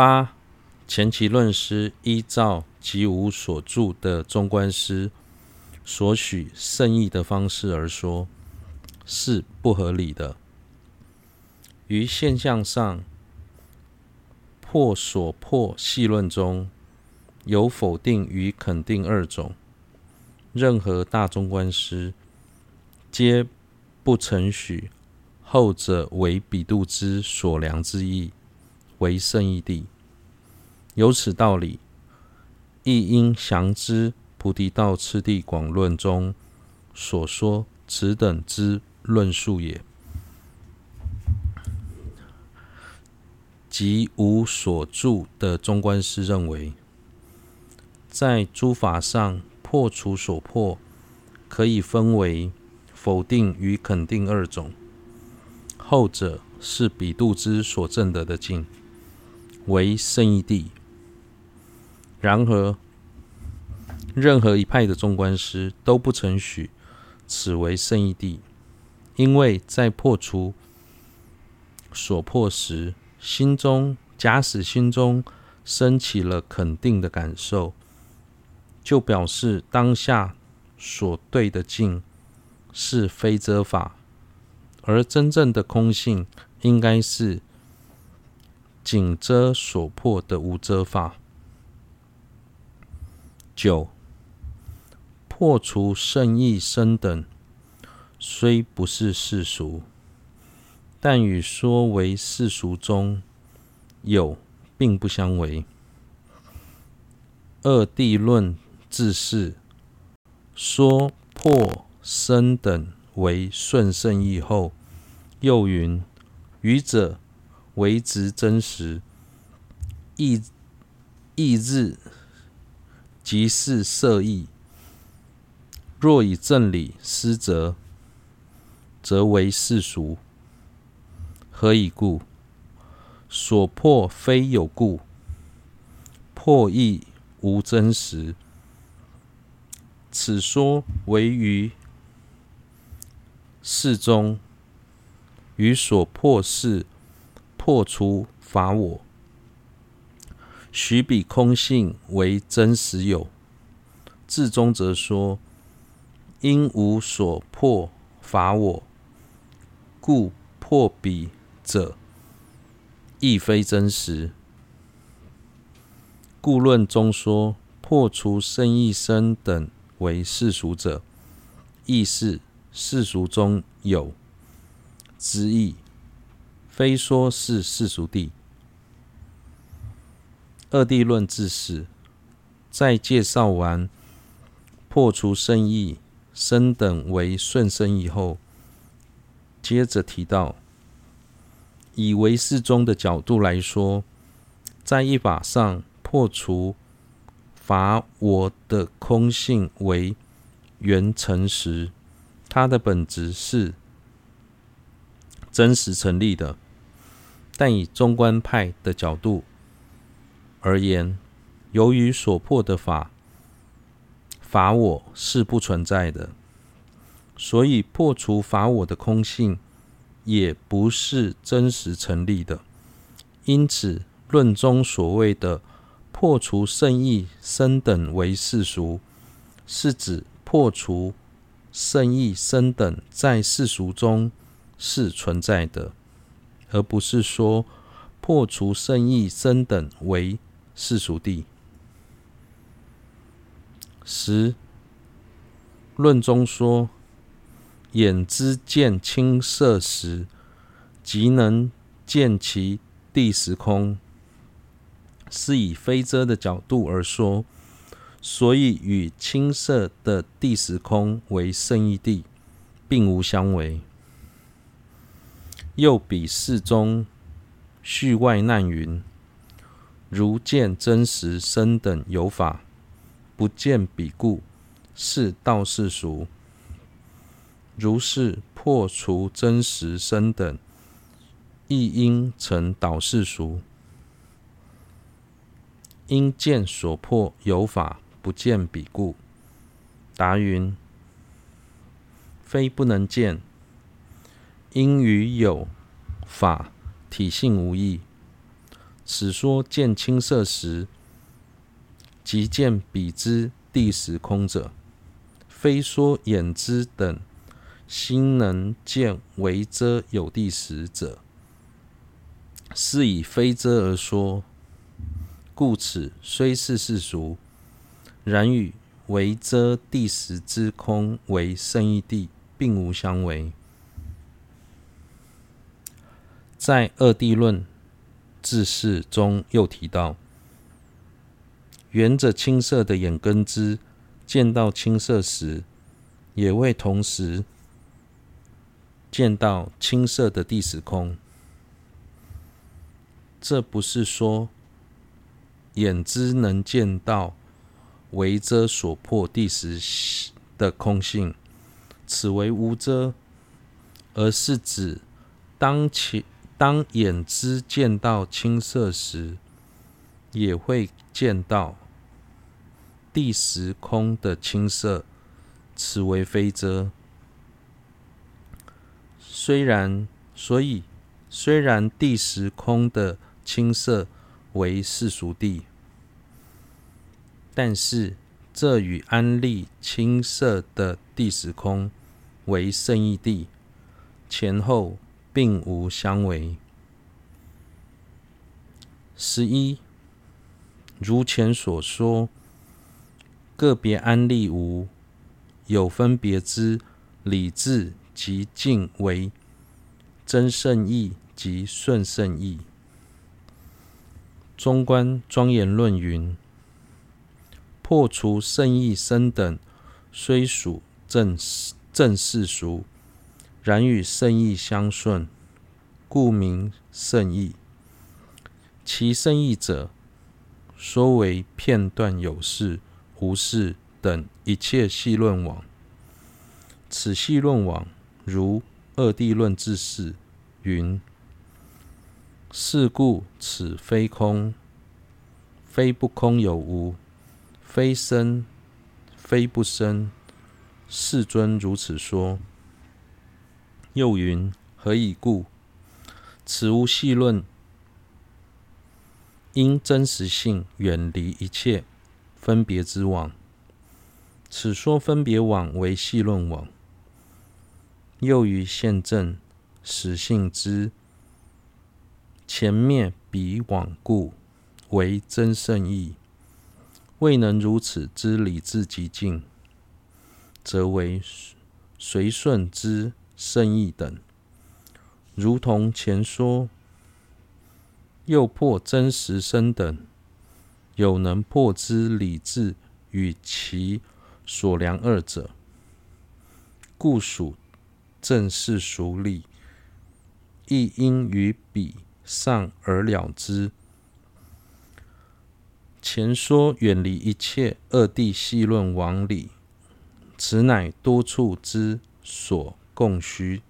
八前期论师依照及无所著的中观师所许圣意的方式而说，是不合理的。于现象上，破所破细论中有否定与肯定二种，任何大中观师皆不曾许后者为彼度之所量之意，为胜义地。有此道理，亦应详知菩提道次第广论中所说此等之论述也。即无所著的中观师认为，在诸法上破除所破，可以分为否定与肯定二种。后者是彼度之所证得的境，为胜义地。然而，任何一派的中观师都不曾许此为胜义地，因为在破除所破时，心中假使心中升起了肯定的感受，就表示当下所对的境是非遮法，而真正的空性应该是紧遮所破的无遮法。九破除圣意生等，虽不是世俗。但与说为世俗中有，并不相违。二地论自是说破生等为顺圣意后，又云：愚者为执真实，意意日即是色意。若以正理施则，则为世俗。何以故？所破非有故，破亦无真实。此说唯于事中，于所破事破除法我，许彼空性为真实有。至中则说，因无所破法我，故破彼。者亦非真实，故论中说破除胜义生等为世俗者，亦是世俗中有之意，非说是世俗地。二地论自是，在介绍完破除胜义生等为顺生以后，接着提到。以唯识宗的角度来说，在一法上破除法我的空性为缘成时，它的本质是真实成立的；但以中观派的角度而言，由于所破的法法我是不存在的，所以破除法我的空性。也不是真实成立的，因此论中所谓的破除圣意生等为世俗，是指破除圣意生等在世俗中是存在的，而不是说破除圣意生等为世俗谛。十论中说。眼之见青色时，即能见其地时空，是以非遮的角度而说，所以与青色的地时空为圣意谛，并无相违。又彼释中续外难云：如见真实生等有法，不见彼故，是道世俗。如是破除真实生等，亦应成倒世俗。因见所破有法，不见彼故。答云：非不能见，因与有法体性无异。此说见青色时，即见彼之地时空者，非说眼之等心能见为遮有地时者，是以非遮而说。故此虽是世俗，然与为遮地时之空为胜义地，并无相违。在二谛论智释中又提到，缘着青色的眼根知，见到青色时，也会同时见到青色的地时空。这不是说眼知能见到为遮所破地时的空性，此为无遮，而是指当前。当眼知见到青色时，也会见到地实空的青色，此为非遮。虽然，所以虽然地实空的青色为世俗地，但是这与安立青色的地实空为圣义地前后。并无相违。十一，如前所说，个别安立无有分别之理智及敬为真圣义及顺圣义。中观庄严论云：破除圣义生等，虽属正正世俗。然与圣意相顺，故名圣意。其圣意者，说为片段有事、无事等一切戏论网。此戏论网，如二谛论智释云：是故此非空，非不空有无，非生，非不生。世尊如此说。又云：何以故？此无戏论，因真实性远离一切分别之网。此说分别网为戏论网。又于现证实性之前灭彼网故，为真胜义。未能如此之理智及境，则为随顺之。胜义等，如同前说，又破真实身等，有能破之理智与其所量二者，故属正世俗理，亦应于彼上而了之。前说远离一切二谛戏论往理，此乃多处之所。供需。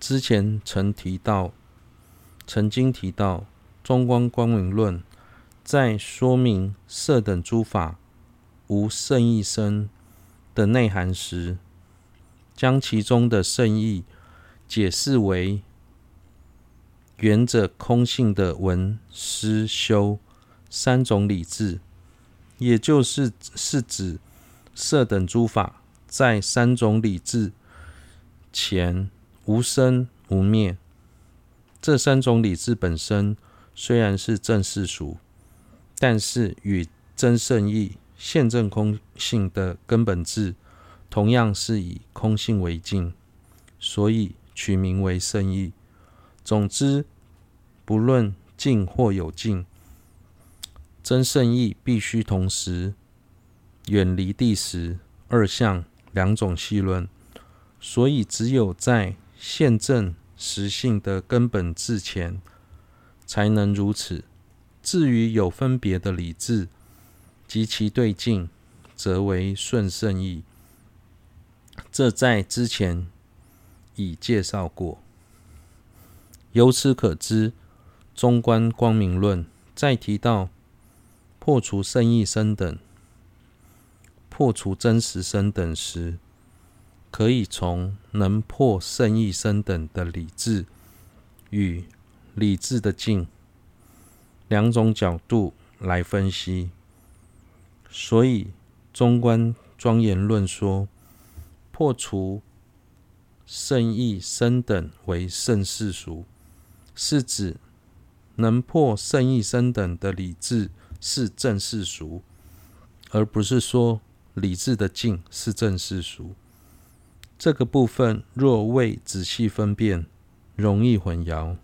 之前曾提到，曾经提到《中观光明论》在说明色等诸法无胜意生的内涵时，将其中的胜义解释为缘着空性的闻思修三种理智，也就是是指色等诸法。在三种理智前无生无灭，这三种理智本身虽然是正世俗，但是与真圣意现证空性的根本智，同样是以空性为境，所以取名为圣意。总之，不论境或有境，真圣意必须同时远离地实二相。两种戏论，所以只有在现证实性的根本智前，才能如此。至于有分别的理智及其对境，则为顺圣意。这在之前已介绍过。由此可知，中观光明论在提到破除圣意身等。破除真实生等时，可以从能破圣意生等的理智与理智的境两种角度来分析，所以中观庄严论说，破除圣意生等为圣世俗，是指能破圣意生等的理智是正世俗，而不是说理智的境是正世俗。这个部分若未仔细分辨，容易混淆。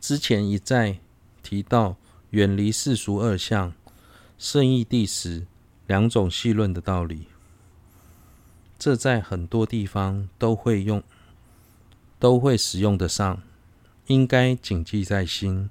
之前一再提到远离世俗二相、圣义地时两种戏论的道理，这在很多地方都会用，都会使用得上，应该谨记在心，